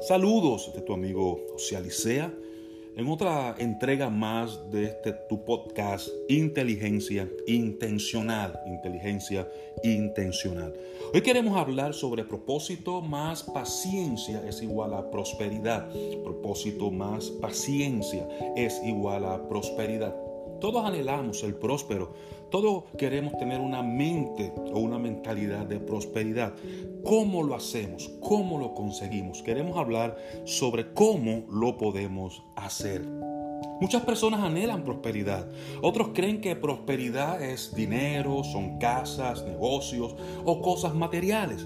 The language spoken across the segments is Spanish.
Saludos de tu amigo José en otra entrega más de este tu podcast Inteligencia Intencional. Inteligencia Intencional. Hoy queremos hablar sobre propósito más paciencia es igual a prosperidad. Propósito más paciencia es igual a prosperidad. Todos anhelamos el próspero, todos queremos tener una mente o una mentalidad de prosperidad. ¿Cómo lo hacemos? ¿Cómo lo conseguimos? Queremos hablar sobre cómo lo podemos hacer. Muchas personas anhelan prosperidad. Otros creen que prosperidad es dinero, son casas, negocios o cosas materiales.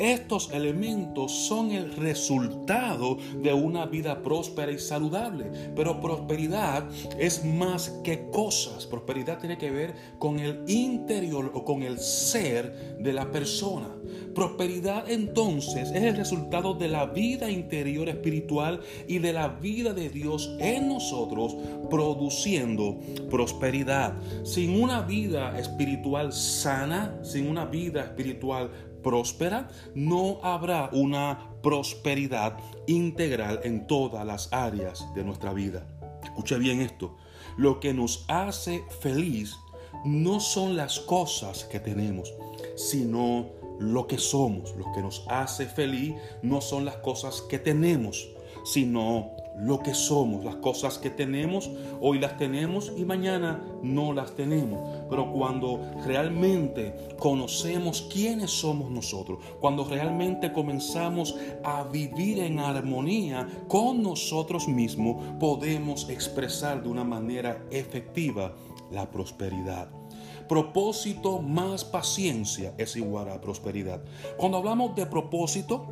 Estos elementos son el resultado de una vida próspera y saludable. Pero prosperidad es más que cosas. Prosperidad tiene que ver con el interior o con el ser de la persona. Prosperidad entonces es el resultado de la vida interior espiritual y de la vida de Dios en nosotros produciendo prosperidad. Sin una vida espiritual sana, sin una vida espiritual próspera, no habrá una prosperidad integral en todas las áreas de nuestra vida. Escuche bien esto. Lo que nos hace feliz no son las cosas que tenemos, sino lo que somos. Lo que nos hace feliz no son las cosas que tenemos, sino lo que somos, las cosas que tenemos, hoy las tenemos y mañana no las tenemos. Pero cuando realmente conocemos quiénes somos nosotros, cuando realmente comenzamos a vivir en armonía con nosotros mismos, podemos expresar de una manera efectiva la prosperidad propósito más paciencia es igual a prosperidad. Cuando hablamos de propósito,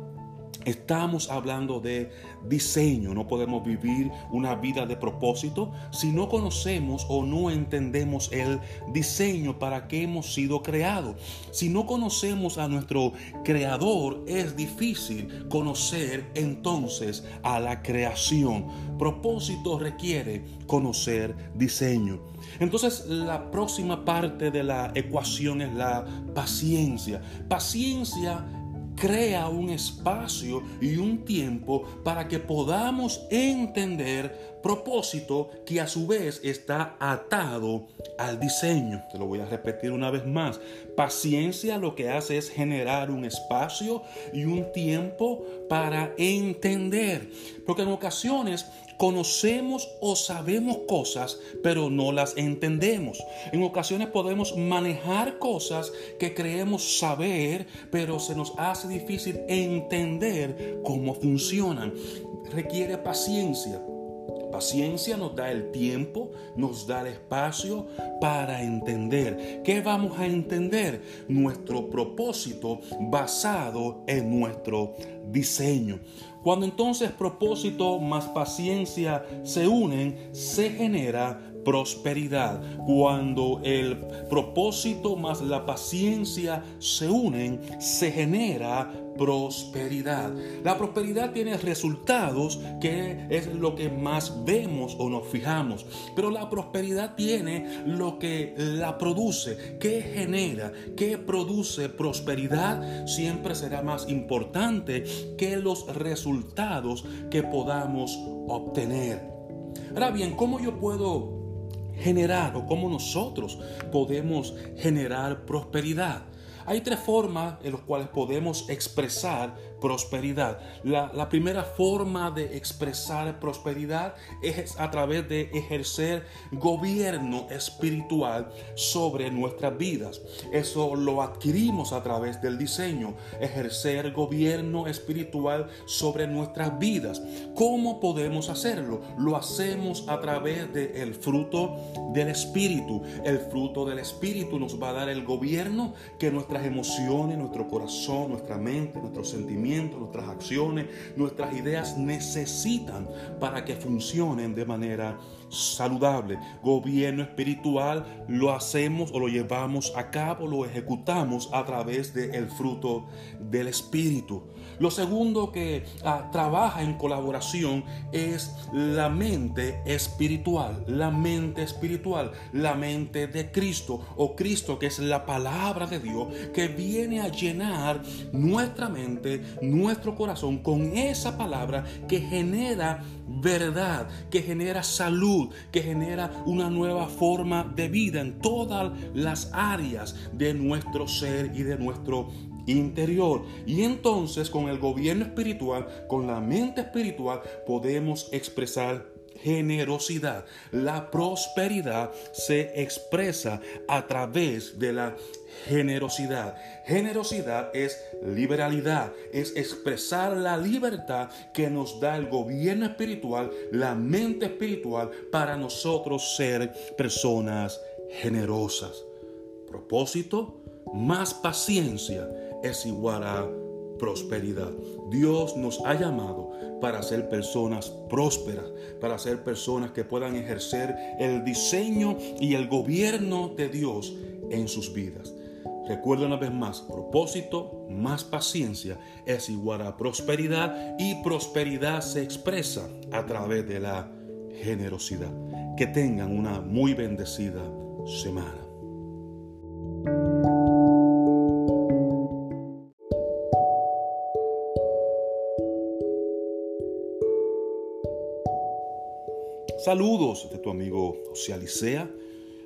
Estamos hablando de diseño. No podemos vivir una vida de propósito si no conocemos o no entendemos el diseño para que hemos sido creados. Si no conocemos a nuestro creador, es difícil conocer entonces a la creación. Propósito requiere conocer diseño. Entonces la próxima parte de la ecuación es la paciencia. Paciencia crea un espacio y un tiempo para que podamos entender propósito que a su vez está atado al diseño. Te lo voy a repetir una vez más. Paciencia lo que hace es generar un espacio y un tiempo para entender. Porque en ocasiones conocemos o sabemos cosas, pero no las entendemos. En ocasiones podemos manejar cosas que creemos saber, pero se nos hace difícil entender cómo funcionan. Requiere paciencia. Paciencia nos da el tiempo, nos da el espacio para entender. ¿Qué vamos a entender? Nuestro propósito basado en nuestro diseño. Cuando entonces propósito más paciencia se unen, se genera prosperidad. Cuando el propósito más la paciencia se unen, se genera prosperidad. La prosperidad tiene resultados que es lo que más vemos o nos fijamos, pero la prosperidad tiene lo que la produce, que genera, que produce prosperidad, siempre será más importante que los resultados que podamos obtener. Ahora bien, ¿cómo yo puedo generar o cómo nosotros podemos generar prosperidad? Hay tres formas en las cuales podemos expresar prosperidad. La, primera forma de expresar prosperidad es a través de ejercer gobierno espiritual sobre nuestras vidas. Eso lo adquirimos a través del diseño, ejercer gobierno espiritual sobre nuestras vidas. ¿Cómo podemos hacerlo? Lo hacemos a través del fruto del Espíritu. El fruto del Espíritu nos va a dar el gobierno que nuestras emociones, nuestro corazón, nuestra mente, nuestros sentimientos, nuestras acciones, nuestras ideas necesitan para que funcionen de manera saludable. Gobierno espiritual lo hacemos o lo llevamos a cabo, lo ejecutamos a través del fruto del Espíritu. Lo segundo que ah, trabaja en colaboración es la mente espiritual, la mente espiritual, la mente de Cristo o Cristo que es la palabra de Dios que viene a llenar nuestra mente, nuestro corazón con esa palabra que genera verdad, que genera salud, que genera una nueva forma de vida en todas las áreas de nuestro ser y de nuestro interior. Y entonces con el gobierno espiritual, con la mente espiritual, podemos expresar generosidad. La prosperidad se expresa a través de la generosidad. Generosidad es liberalidad, es expresar la libertad que nos da el gobierno espiritual, la mente espiritual, para nosotros ser personas generosas. Propósito, más paciencia es igual a prosperidad. Dios nos ha llamado para ser personas prósperas, para ser personas que puedan ejercer el diseño y el gobierno de Dios en sus vidas. Recuerda una vez más, propósito más paciencia es igual a prosperidad y prosperidad se expresa a través de la generosidad. Que tengan una muy bendecida semana. Saludos de tu amigo José Alicea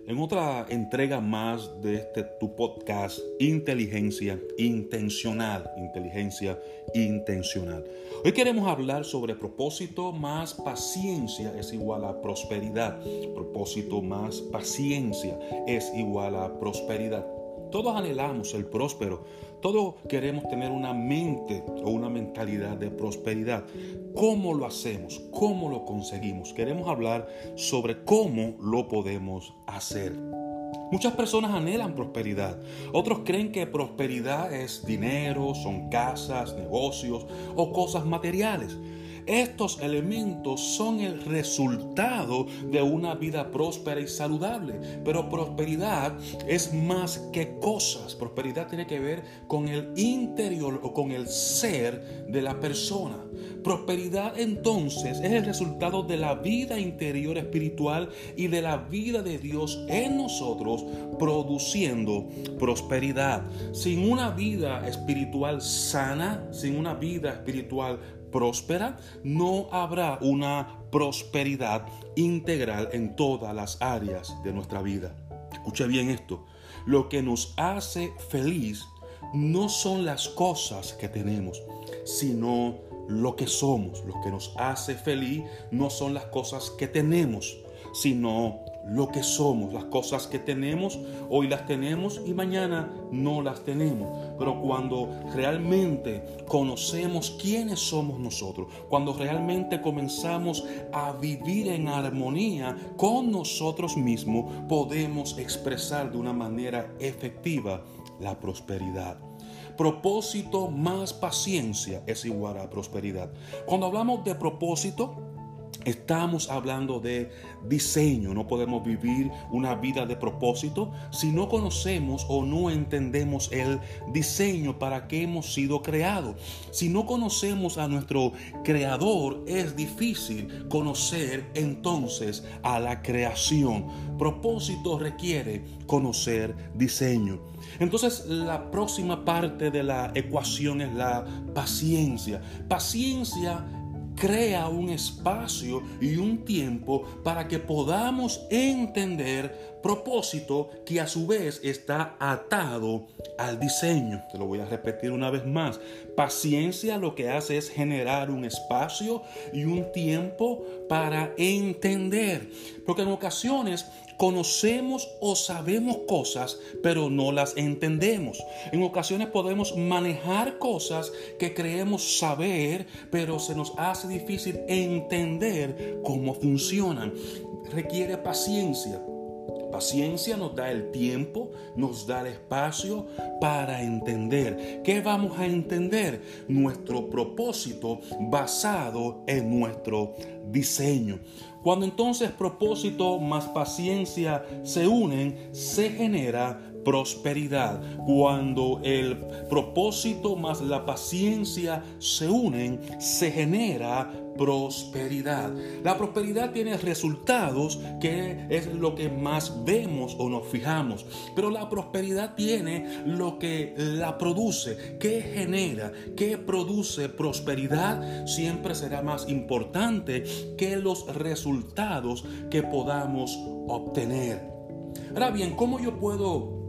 en otra entrega más de este tu podcast Inteligencia Intencional, Inteligencia Intencional. Hoy queremos hablar sobre propósito más paciencia es igual a prosperidad. Propósito más paciencia es igual a prosperidad. Todos anhelamos el próspero, todos queremos tener una mente o una mentalidad de prosperidad. ¿Cómo lo hacemos? ¿Cómo lo conseguimos? Queremos hablar sobre cómo lo podemos hacer. Muchas personas anhelan prosperidad. Otros creen que prosperidad es dinero, son casas, negocios o cosas materiales. Estos elementos son el resultado de una vida próspera y saludable. Pero prosperidad es más que cosas. Prosperidad tiene que ver con el interior o con el ser de la persona. Prosperidad entonces es el resultado de la vida interior espiritual y de la vida de Dios en nosotros produciendo prosperidad. Sin una vida espiritual sana, sin una vida espiritual próspera, no habrá una prosperidad integral en todas las áreas de nuestra vida. Escucha bien esto. Lo que nos hace feliz no son las cosas que tenemos, sino lo que somos. Lo que nos hace feliz no son las cosas que tenemos, sino lo que somos, las cosas que tenemos, hoy las tenemos y mañana no las tenemos. Pero cuando realmente conocemos quiénes somos nosotros, cuando realmente comenzamos a vivir en armonía con nosotros mismos, podemos expresar de una manera efectiva la prosperidad. Propósito más paciencia es igual a prosperidad. Cuando hablamos de propósito, Estamos hablando de diseño. No podemos vivir una vida de propósito si no conocemos o no entendemos el diseño para que hemos sido creados. Si no conocemos a nuestro creador, es difícil conocer entonces a la creación. Propósito requiere conocer diseño. Entonces la próxima parte de la ecuación es la paciencia. Paciencia crea un espacio y un tiempo para que podamos entender propósito que a su vez está atado al diseño. Te lo voy a repetir una vez más. Paciencia lo que hace es generar un espacio y un tiempo para entender. Porque en ocasiones conocemos o sabemos cosas, pero no las entendemos. En ocasiones podemos manejar cosas que creemos saber, pero se nos hace difícil entender cómo funcionan. Requiere paciencia. Paciencia nos da el tiempo, nos da el espacio para entender. ¿Qué vamos a entender? Nuestro propósito basado en nuestro diseño. Cuando entonces propósito más paciencia se unen, se genera prosperidad. Cuando el propósito más la paciencia se unen, se genera prosperidad. La prosperidad tiene resultados que es lo que más vemos o nos fijamos, pero la prosperidad tiene lo que la produce, que genera, que produce prosperidad, siempre será más importante que los resultados que podamos obtener. Ahora bien, ¿cómo yo puedo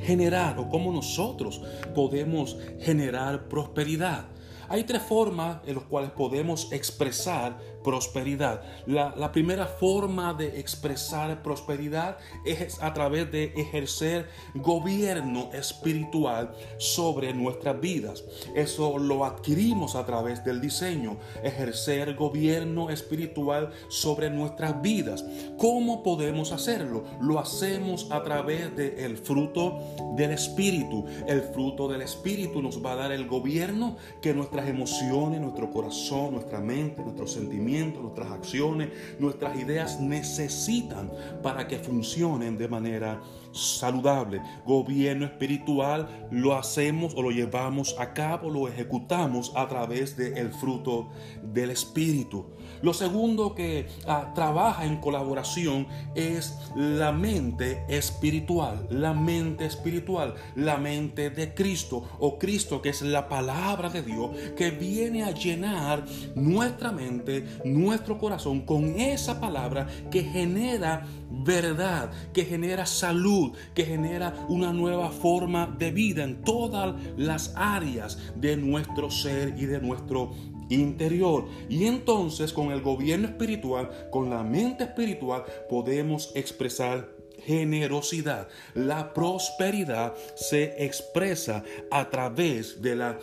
generar o cómo nosotros podemos generar prosperidad? Hay tres formas en las cuales podemos expresar prosperidad. La, primera forma de expresar prosperidad es a través de ejercer gobierno espiritual sobre nuestras vidas. Eso lo adquirimos a través del diseño, ejercer gobierno espiritual sobre nuestras vidas. ¿Cómo podemos hacerlo? Lo hacemos a través del fruto del Espíritu. El fruto del Espíritu nos va a dar el gobierno que nuestras emociones, nuestro corazón, nuestra mente, nuestros sentimientos, nuestras acciones, nuestras ideas necesitan para que funcionen de manera saludable. Gobierno espiritual lo hacemos o lo llevamos a cabo, lo ejecutamos a través del fruto del Espíritu. Lo segundo que ah, trabaja en colaboración es la mente espiritual, la mente espiritual, la mente de Cristo o Cristo que es la palabra de Dios que viene a llenar nuestra mente, nuestro corazón con esa palabra que genera verdad, que genera salud, que genera una nueva forma de vida en todas las áreas de nuestro ser y de nuestro interior. Y entonces con el gobierno espiritual, con la mente espiritual, podemos expresar generosidad. La prosperidad se expresa a través de la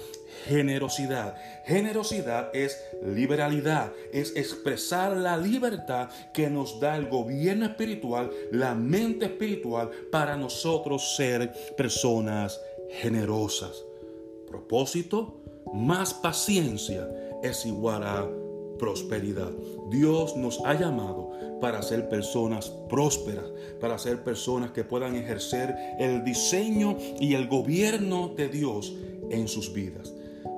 generosidad. Generosidad es liberalidad, es expresar la libertad que nos da el gobierno espiritual, la mente espiritual, para nosotros ser personas generosas. Propósito, más paciencia es igual a prosperidad. Dios nos ha llamado para ser personas prósperas, para ser personas que puedan ejercer el diseño y el gobierno de Dios en sus vidas.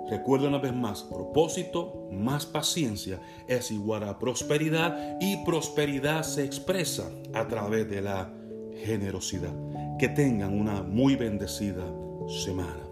Recuerda una vez más, propósito más paciencia es igual a prosperidad y prosperidad se expresa a través de la generosidad. Que tengan una muy bendecida semana.